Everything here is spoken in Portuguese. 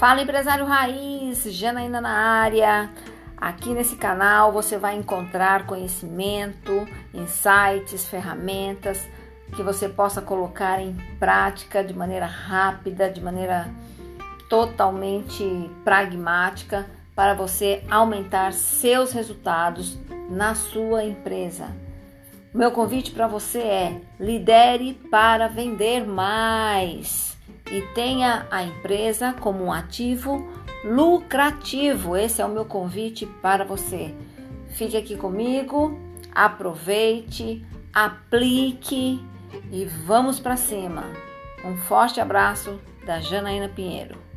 Fala empresário raiz, Janaína na área. Aqui nesse canal você vai encontrar conhecimento, insights, ferramentas que você possa colocar em prática de maneira rápida, de maneira totalmente pragmática para você aumentar seus resultados na sua empresa. Meu convite para você é: lidere para vender mais e tenha a empresa como um ativo lucrativo. Esse é o meu convite para você. Fique aqui comigo, aproveite, aplique e vamos para cima. Um forte abraço da Janaína Pinheiro.